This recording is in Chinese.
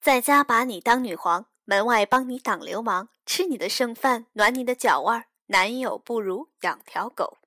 在家把你当女皇门外帮你挡流氓吃你的剩饭暖你的脚腕儿男友不如养条狗。